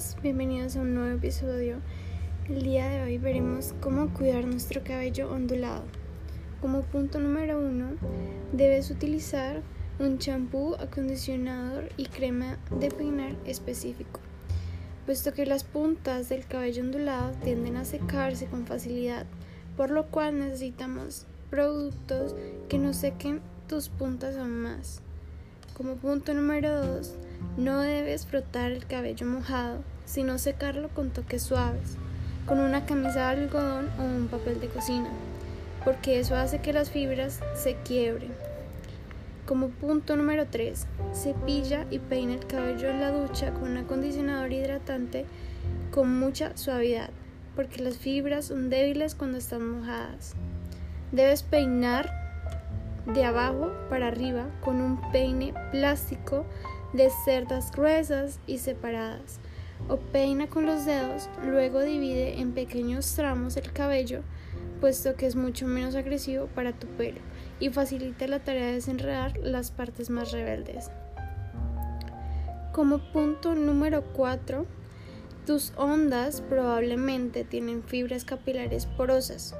todos, bienvenidos a un nuevo episodio. El día de hoy veremos cómo cuidar nuestro cabello ondulado. Como punto número uno, debes utilizar un champú, acondicionador y crema de peinar específico, puesto que las puntas del cabello ondulado tienden a secarse con facilidad, por lo cual necesitamos productos que no sequen tus puntas aún más. Como punto número 2, no debes frotar el cabello mojado, sino secarlo con toques suaves, con una camisa de algodón o un papel de cocina, porque eso hace que las fibras se quiebren. Como punto número 3, cepilla y peina el cabello en la ducha con un acondicionador hidratante con mucha suavidad, porque las fibras son débiles cuando están mojadas. Debes peinar de abajo para arriba con un peine plástico de cerdas gruesas y separadas. O peina con los dedos, luego divide en pequeños tramos el cabello, puesto que es mucho menos agresivo para tu pelo y facilita la tarea de desenredar las partes más rebeldes. Como punto número 4, tus ondas probablemente tienen fibras capilares porosas.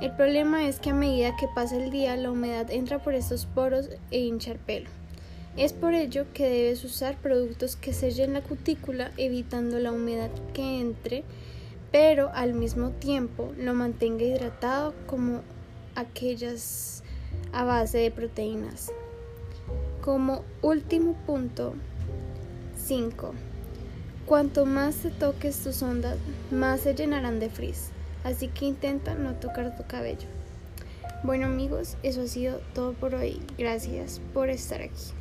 El problema es que a medida que pasa el día la humedad entra por estos poros e hincha el pelo. Es por ello que debes usar productos que sellen la cutícula evitando la humedad que entre, pero al mismo tiempo lo mantenga hidratado como aquellas a base de proteínas. Como último punto, 5. Cuanto más te toques tus ondas, más se llenarán de frizz así que intenta no tocar tu cabello. Bueno amigos, eso ha sido todo por hoy. Gracias por estar aquí.